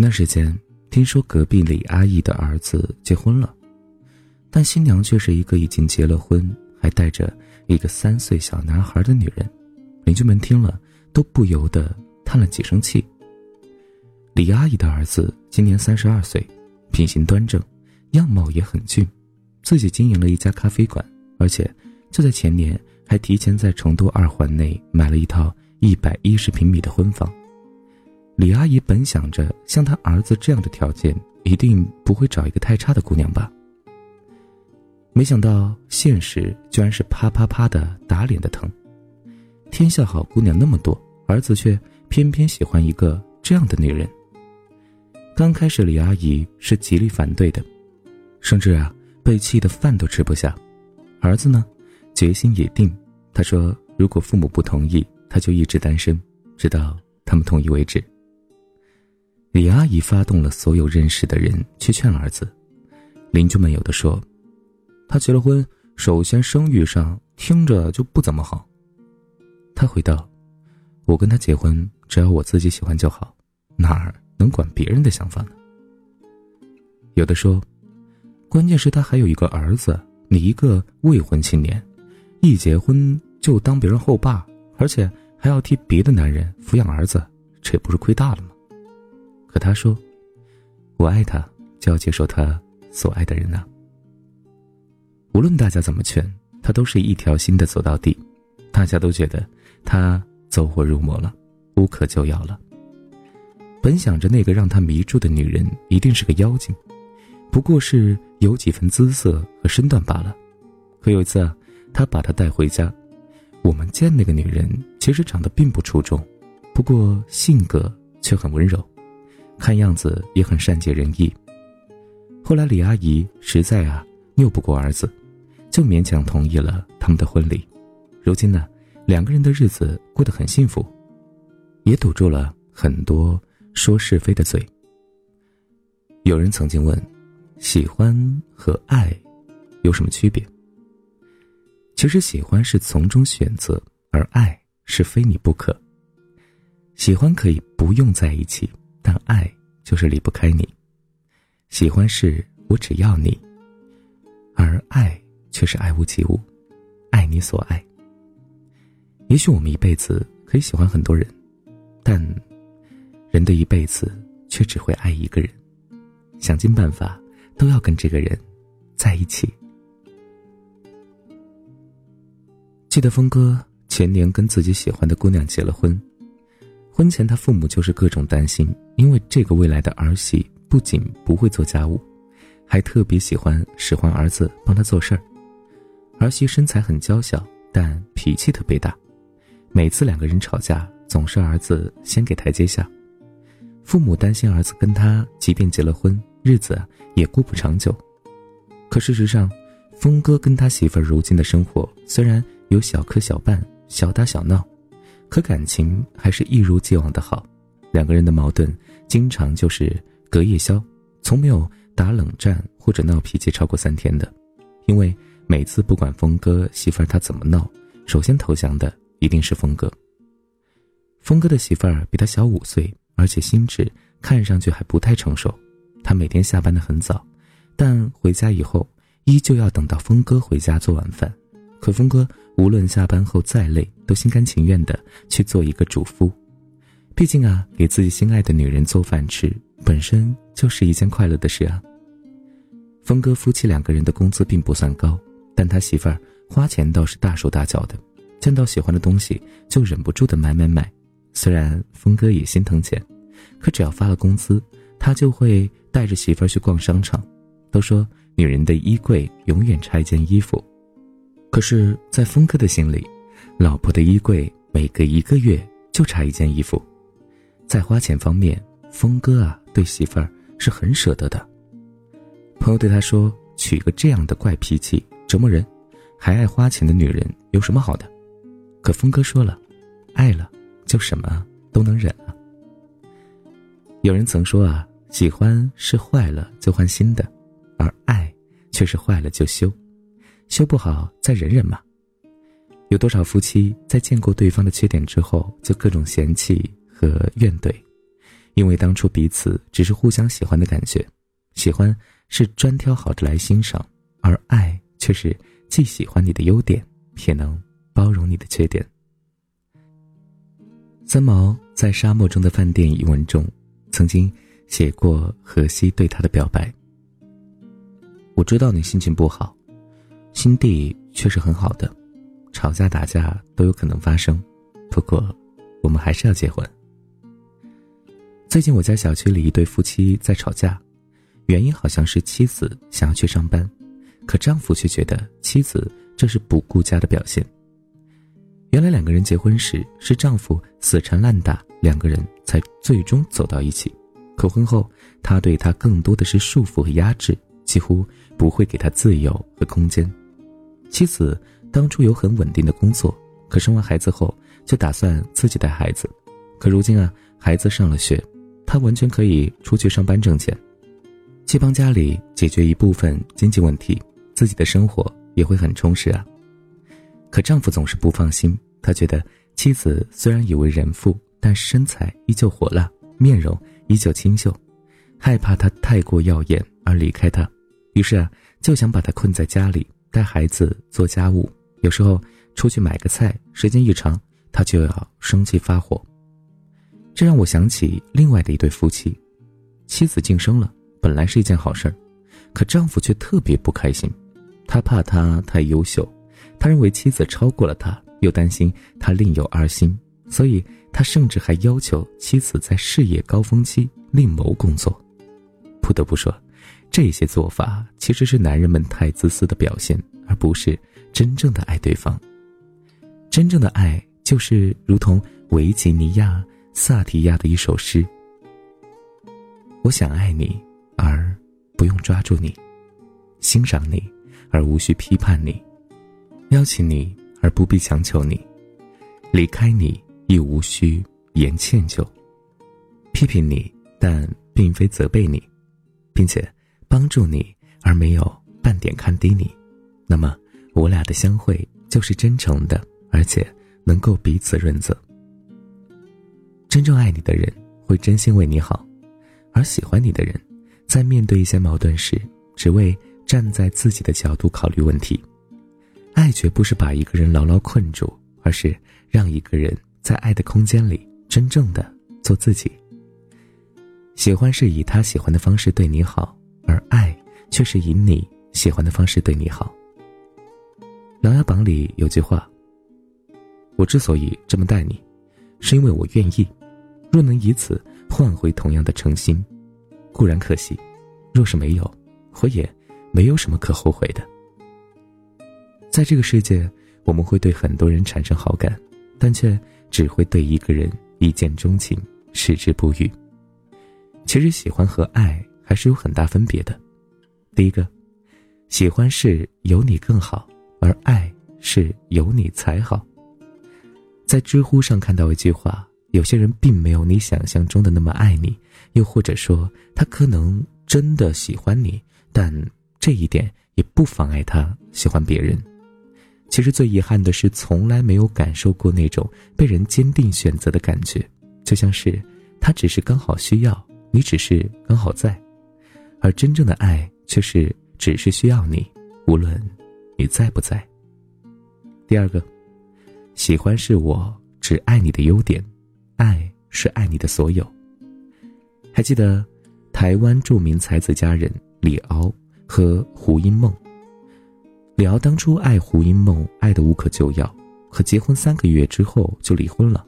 前段时间听说隔壁李阿姨的儿子结婚了，但新娘却是一个已经结了婚还带着一个三岁小男孩的女人。邻居们听了都不由得叹了几声气。李阿姨的儿子今年三十二岁，品行端正，样貌也很俊，自己经营了一家咖啡馆，而且就在前年还提前在成都二环内买了一套一百一十平米的婚房。李阿姨本想着像她儿子这样的条件，一定不会找一个太差的姑娘吧。没想到现实居然是啪啪啪的打脸的疼。天下好姑娘那么多，儿子却偏偏喜欢一个这样的女人。刚开始李阿姨是极力反对的，甚至啊被气得饭都吃不下。儿子呢，决心已定，他说如果父母不同意，他就一直单身，直到他们同意为止。李阿姨发动了所有认识的人去劝儿子，邻居们有的说，他结了婚，首先生育上听着就不怎么好。他回道：“我跟他结婚，只要我自己喜欢就好，哪儿能管别人的想法呢？”有的说，关键是他还有一个儿子，你一个未婚青年，一结婚就当别人后爸，而且还要替别的男人抚养儿子，这不是亏大了吗？可他说：“我爱他，就要接受他所爱的人呐。无论大家怎么劝，他都是一条心的走到底。大家都觉得他走火入魔了，无可救药了。本想着那个让他迷住的女人一定是个妖精，不过是有几分姿色和身段罢了。可有一次啊，他把她带回家，我们见那个女人其实长得并不出众，不过性格却很温柔。”看样子也很善解人意。后来李阿姨实在啊拗不过儿子，就勉强同意了他们的婚礼。如今呢，两个人的日子过得很幸福，也堵住了很多说是非的嘴。有人曾经问：喜欢和爱有什么区别？其实喜欢是从中选择，而爱是非你不可。喜欢可以不用在一起。但爱就是离不开你，喜欢是我只要你，而爱却是爱屋及乌，爱你所爱。也许我们一辈子可以喜欢很多人，但人的一辈子却只会爱一个人，想尽办法都要跟这个人在一起。记得峰哥前年跟自己喜欢的姑娘结了婚。婚前，他父母就是各种担心，因为这个未来的儿媳不仅不会做家务，还特别喜欢使唤儿子帮他做事儿。儿媳身材很娇小，但脾气特别大，每次两个人吵架，总是儿子先给台阶下。父母担心儿子跟他，即便结了婚，日子也过不长久。可事实上，峰哥跟他媳妇如今的生活，虽然有小磕小绊、小打小闹。可感情还是一如既往的好，两个人的矛盾经常就是隔夜宵，从没有打冷战或者闹脾气超过三天的，因为每次不管峰哥媳妇儿他怎么闹，首先投降的一定是峰哥。峰哥的媳妇儿比他小五岁，而且心智看上去还不太成熟，他每天下班的很早，但回家以后依旧要等到峰哥回家做晚饭。可峰哥无论下班后再累，都心甘情愿的去做一个主夫。毕竟啊，给自己心爱的女人做饭吃，本身就是一件快乐的事啊。峰哥夫妻两个人的工资并不算高，但他媳妇儿花钱倒是大手大脚的，见到喜欢的东西就忍不住的买买买。虽然峰哥也心疼钱，可只要发了工资，他就会带着媳妇儿去逛商场。都说女人的衣柜永远差一件衣服。可是，在峰哥的心里，老婆的衣柜每隔一个月就差一件衣服。在花钱方面，峰哥啊对媳妇儿是很舍得的。朋友对他说：“娶个这样的怪脾气、折磨人，还爱花钱的女人有什么好的？”可峰哥说了：“爱了，就什么都能忍啊。”有人曾说啊，喜欢是坏了就换新的，而爱却是坏了就修。修不好再忍忍嘛。有多少夫妻在见过对方的缺点之后，就各种嫌弃和怨怼，因为当初彼此只是互相喜欢的感觉，喜欢是专挑好的来欣赏，而爱却是既喜欢你的优点，也能包容你的缺点。三毛在《沙漠中的饭店》一文中，曾经写过荷西对他的表白。我知道你心情不好，心地却是很好的，吵架打架都有可能发生，不过我们还是要结婚。最近我家小区里一对夫妻在吵架，原因好像是妻子想要去上班，可丈夫却觉得妻子这是不顾家的表现。原来两个人结婚时是丈夫死缠烂打，两个人才最终走到一起。可婚后，他对她更多的是束缚和压制，几乎不会给她自由和空间。妻子当初有很稳定的工作，可生完孩子后就打算自己带孩子。可如今啊，孩子上了学，她完全可以出去上班挣钱，既帮家里解决一部分经济问题，自己的生活也会很充实啊。可丈夫总是不放心，他觉得妻子虽然已为人妇，但身材依旧火辣，面容依旧清秀，害怕她太过耀眼而离开他，于是啊，就想把她困在家里带孩子做家务，有时候出去买个菜，时间一长，他就要生气发火。这让我想起另外的一对夫妻，妻子晋升了，本来是一件好事儿，可丈夫却特别不开心，他怕她太优秀。他认为妻子超过了他，又担心他另有二心，所以他甚至还要求妻子在事业高峰期另谋工作。不得不说，这些做法其实是男人们太自私的表现，而不是真正的爱对方。真正的爱就是如同维吉尼亚·萨提亚的一首诗：“我想爱你，而不用抓住你；欣赏你，而无需批判你。”邀请你而不必强求你，离开你亦无需言歉疚，批评你但并非责备你，并且帮助你而没有半点看低你，那么我俩的相会就是真诚的，而且能够彼此润泽。真正爱你的人会真心为你好，而喜欢你的人，在面对一些矛盾时，只为站在自己的角度考虑问题。爱绝不是把一个人牢牢困住，而是让一个人在爱的空间里真正的做自己。喜欢是以他喜欢的方式对你好，而爱却是以你喜欢的方式对你好。《琅琊榜》里有句话：“我之所以这么待你，是因为我愿意。若能以此换回同样的诚心，固然可惜；若是没有，我也没有什么可后悔的。”在这个世界，我们会对很多人产生好感，但却只会对一个人一见钟情，矢志不渝。其实，喜欢和爱还是有很大分别的。第一个，喜欢是有你更好，而爱是有你才好。在知乎上看到一句话：有些人并没有你想象中的那么爱你，又或者说他可能真的喜欢你，但这一点也不妨碍他喜欢别人。其实最遗憾的是，从来没有感受过那种被人坚定选择的感觉，就像是他只是刚好需要你，只是刚好在，而真正的爱却是只是需要你，无论你在不在。第二个，喜欢是我只爱你的优点，爱是爱你的所有。还记得台湾著名才子佳人李敖和胡因梦。李敖当初爱胡因梦，爱得无可救药，可结婚三个月之后就离婚了。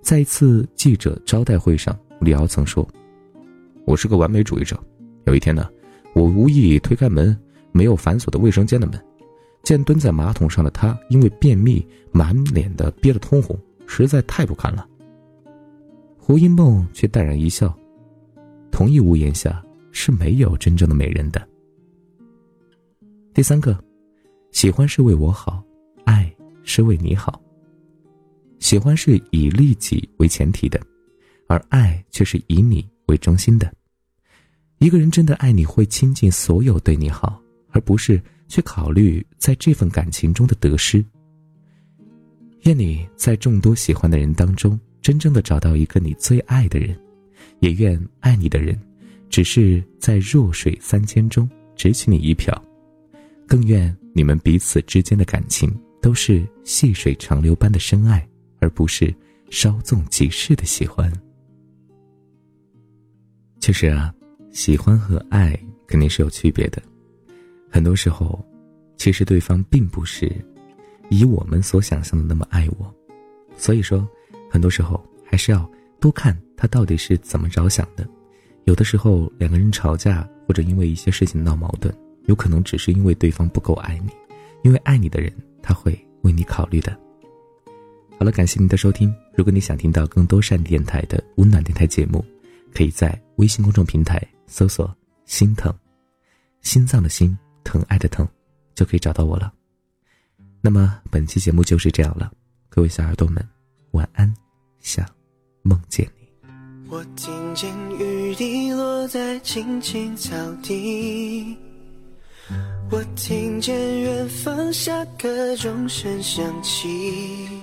在一次记者招待会上，李敖曾说：“我是个完美主义者。有一天呢，我无意推开门，没有反锁的卫生间的门，见蹲在马桶上的他，因为便秘，满脸的憋得通红，实在太不堪了。”胡因梦却淡然一笑：“同一屋檐下是没有真正的美人的。”第三个。喜欢是为我好，爱是为你好。喜欢是以利己为前提的，而爱却是以你为中心的。一个人真的爱你，会倾尽所有对你好，而不是去考虑在这份感情中的得失。愿你在众多喜欢的人当中，真正的找到一个你最爱的人，也愿爱你的人，只是在弱水三千中只取你一瓢，更愿你们彼此之间的感情都是细水长流般的深爱，而不是稍纵即逝的喜欢。其实啊，喜欢和爱肯定是有区别的，很多时候，其实对方并不是以我们所想象的那么爱我，所以说，很多时候还是要多看他到底是怎么着想的。有的时候两个人吵架或者因为一些事情闹矛盾，有可能只是因为对方不够爱你，因为爱你的人他会为你考虑的。好了，感谢您的收听。如果你想听到更多善电台的温暖电台节目，可以在微信公众平台搜索“心疼”，心脏的心，疼爱的疼，就可以找到我了。那么本期节目就是这样了，各位小耳朵们，晚安，想梦见你。我听见雨滴落在青青草地，我听见远方下课钟声响起。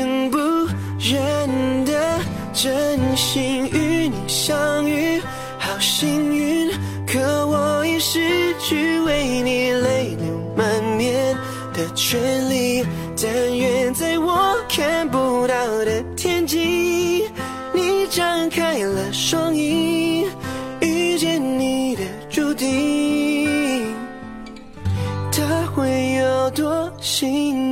成不忍的真心与你相遇，好幸运。可我已失去为你泪流满面的权利。但愿在我看不到的天际，你张开了双翼，遇见你的注定，他会有多幸运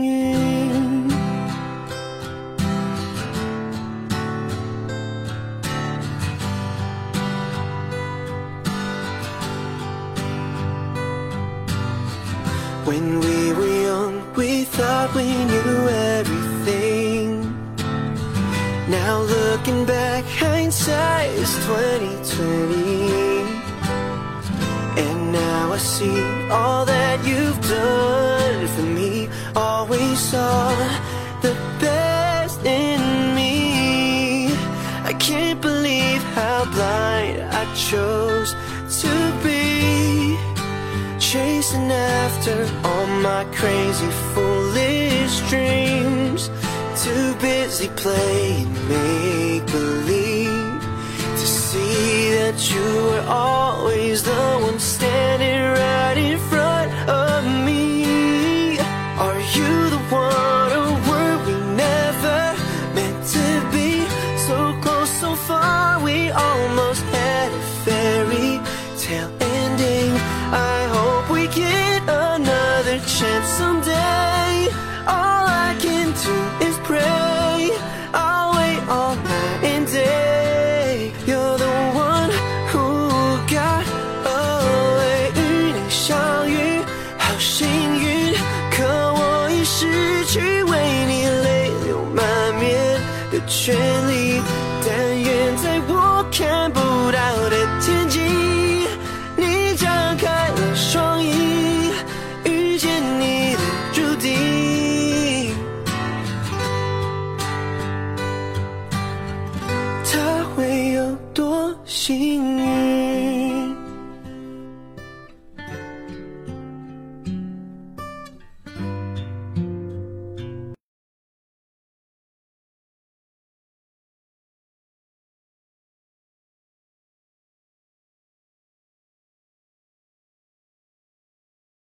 Now looking back, hindsight is 2020. And now I see all that you've done for me. Always saw the best in me. I can't believe how blind I chose to be chasing after all my crazy foolish dreams too busy playing make believe to see that you were always the one standing right in front of me. Are you the one or were we never meant to be? So close so far we almost had a fairy tale ending. I hope we get another chance someday. 却